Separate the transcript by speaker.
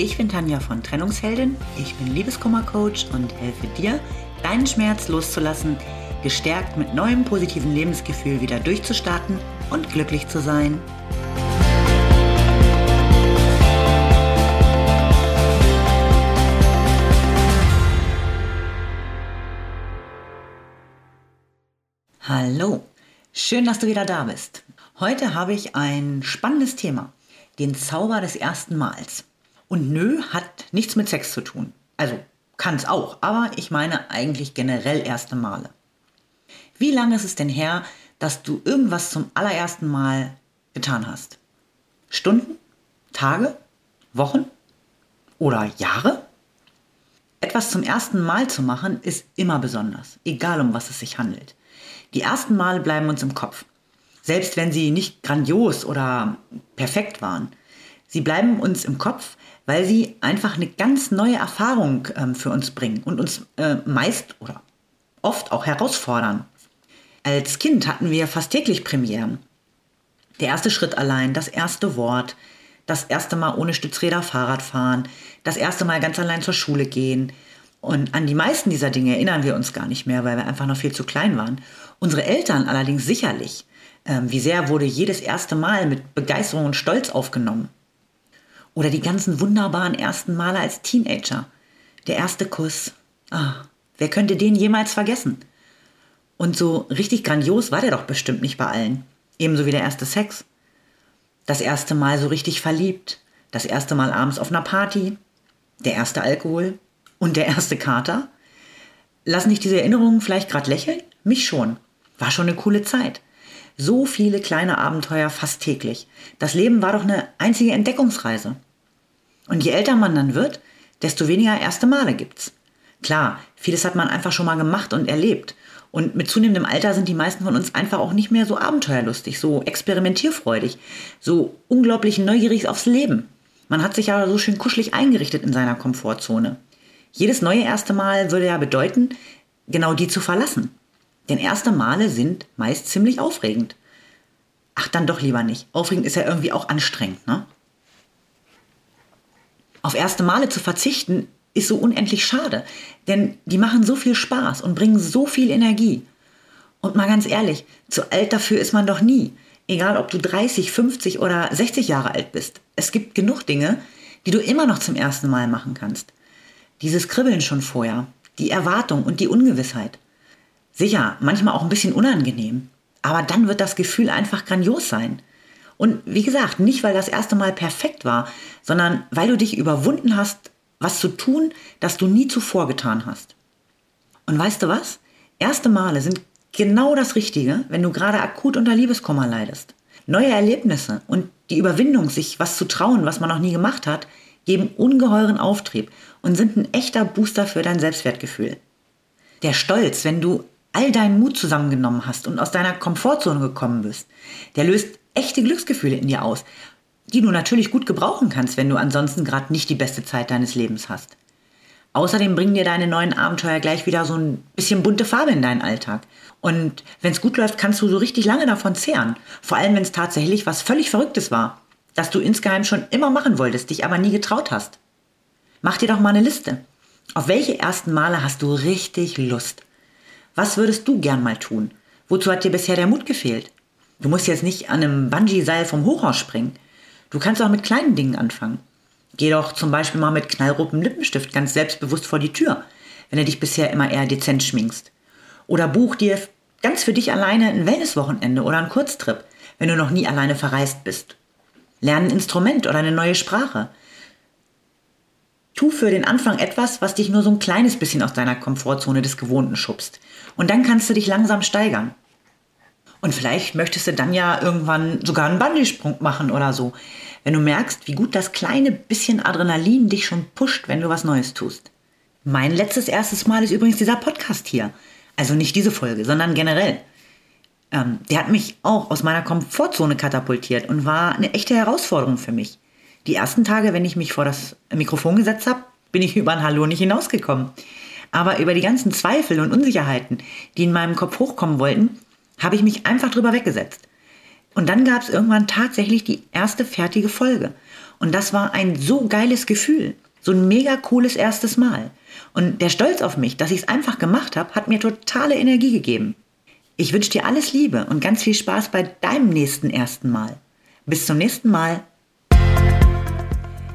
Speaker 1: Ich bin Tanja von Trennungsheldin, ich bin Liebeskummercoach und helfe dir, deinen Schmerz loszulassen, gestärkt mit neuem positiven Lebensgefühl wieder durchzustarten und glücklich zu sein. Hallo, schön, dass du wieder da bist. Heute habe ich ein spannendes Thema, den Zauber des ersten Mals. Und nö, hat nichts mit Sex zu tun. Also kann es auch, aber ich meine eigentlich generell erste Male. Wie lange ist es denn her, dass du irgendwas zum allerersten Mal getan hast? Stunden? Tage? Wochen? Oder Jahre? Etwas zum ersten Mal zu machen ist immer besonders, egal um was es sich handelt. Die ersten Male bleiben uns im Kopf, selbst wenn sie nicht grandios oder perfekt waren. Sie bleiben uns im Kopf, weil sie einfach eine ganz neue Erfahrung ähm, für uns bringen und uns äh, meist oder oft auch herausfordern. Als Kind hatten wir fast täglich Premieren. Der erste Schritt allein, das erste Wort, das erste Mal ohne Stützräder Fahrrad fahren, das erste Mal ganz allein zur Schule gehen. Und an die meisten dieser Dinge erinnern wir uns gar nicht mehr, weil wir einfach noch viel zu klein waren. Unsere Eltern allerdings sicherlich. Ähm, wie sehr wurde jedes erste Mal mit Begeisterung und Stolz aufgenommen. Oder die ganzen wunderbaren ersten Male als Teenager. Der erste Kuss. Ah, wer könnte den jemals vergessen? Und so richtig grandios war der doch bestimmt nicht bei allen. Ebenso wie der erste Sex. Das erste Mal so richtig verliebt. Das erste Mal abends auf einer Party. Der erste Alkohol. Und der erste Kater. Lassen dich diese Erinnerungen vielleicht gerade lächeln? Mich schon. War schon eine coole Zeit. So viele kleine Abenteuer fast täglich. Das Leben war doch eine einzige Entdeckungsreise. Und je älter man dann wird, desto weniger erste Male gibt's. Klar, vieles hat man einfach schon mal gemacht und erlebt. Und mit zunehmendem Alter sind die meisten von uns einfach auch nicht mehr so abenteuerlustig, so experimentierfreudig, so unglaublich neugierig aufs Leben. Man hat sich ja so schön kuschelig eingerichtet in seiner Komfortzone. Jedes neue erste Mal würde ja bedeuten, genau die zu verlassen. Denn erste Male sind meist ziemlich aufregend. Ach, dann doch lieber nicht. Aufregend ist ja irgendwie auch anstrengend, ne? Auf erste Male zu verzichten ist so unendlich schade, denn die machen so viel Spaß und bringen so viel Energie. Und mal ganz ehrlich, zu alt dafür ist man doch nie. Egal ob du 30, 50 oder 60 Jahre alt bist. Es gibt genug Dinge, die du immer noch zum ersten Mal machen kannst. Dieses Kribbeln schon vorher, die Erwartung und die Ungewissheit. Sicher, manchmal auch ein bisschen unangenehm, aber dann wird das Gefühl einfach grandios sein. Und wie gesagt, nicht weil das erste Mal perfekt war, sondern weil du dich überwunden hast, was zu tun, das du nie zuvor getan hast. Und weißt du was? Erste Male sind genau das Richtige, wenn du gerade akut unter Liebeskummer leidest. Neue Erlebnisse und die Überwindung, sich was zu trauen, was man noch nie gemacht hat, geben ungeheuren Auftrieb und sind ein echter Booster für dein Selbstwertgefühl. Der Stolz, wenn du all deinen Mut zusammengenommen hast und aus deiner Komfortzone gekommen bist, der löst echte Glücksgefühle in dir aus, die du natürlich gut gebrauchen kannst, wenn du ansonsten gerade nicht die beste Zeit deines Lebens hast. Außerdem bringen dir deine neuen Abenteuer gleich wieder so ein bisschen bunte Farbe in deinen Alltag. Und wenn es gut läuft, kannst du so richtig lange davon zehren. Vor allem, wenn es tatsächlich was völlig Verrücktes war, das du insgeheim schon immer machen wolltest, dich aber nie getraut hast. Mach dir doch mal eine Liste. Auf welche ersten Male hast du richtig Lust? Was würdest du gern mal tun? Wozu hat dir bisher der Mut gefehlt? Du musst jetzt nicht an einem Bungee-Seil vom Hochhaus springen. Du kannst auch mit kleinen Dingen anfangen. Geh doch zum Beispiel mal mit knallrotem Lippenstift ganz selbstbewusst vor die Tür, wenn du dich bisher immer eher dezent schminkst. Oder buch dir ganz für dich alleine ein Wellnesswochenende oder einen Kurztrip, wenn du noch nie alleine verreist bist. Lern ein Instrument oder eine neue Sprache. Tu für den Anfang etwas, was dich nur so ein kleines bisschen aus deiner Komfortzone des Gewohnten schubst. Und dann kannst du dich langsam steigern. Und vielleicht möchtest du dann ja irgendwann sogar einen Bandysprung machen oder so. Wenn du merkst, wie gut das kleine bisschen Adrenalin dich schon pusht, wenn du was Neues tust. Mein letztes erstes Mal ist übrigens dieser Podcast hier. Also nicht diese Folge, sondern generell. Ähm, der hat mich auch aus meiner Komfortzone katapultiert und war eine echte Herausforderung für mich. Die ersten Tage, wenn ich mich vor das Mikrofon gesetzt habe, bin ich über ein Hallo nicht hinausgekommen. Aber über die ganzen Zweifel und Unsicherheiten, die in meinem Kopf hochkommen wollten, habe ich mich einfach drüber weggesetzt. Und dann gab es irgendwann tatsächlich die erste fertige Folge. Und das war ein so geiles Gefühl. So ein mega cooles erstes Mal. Und der Stolz auf mich, dass ich es einfach gemacht habe, hat mir totale Energie gegeben. Ich wünsche dir alles Liebe und ganz viel Spaß bei deinem nächsten ersten Mal. Bis zum nächsten Mal.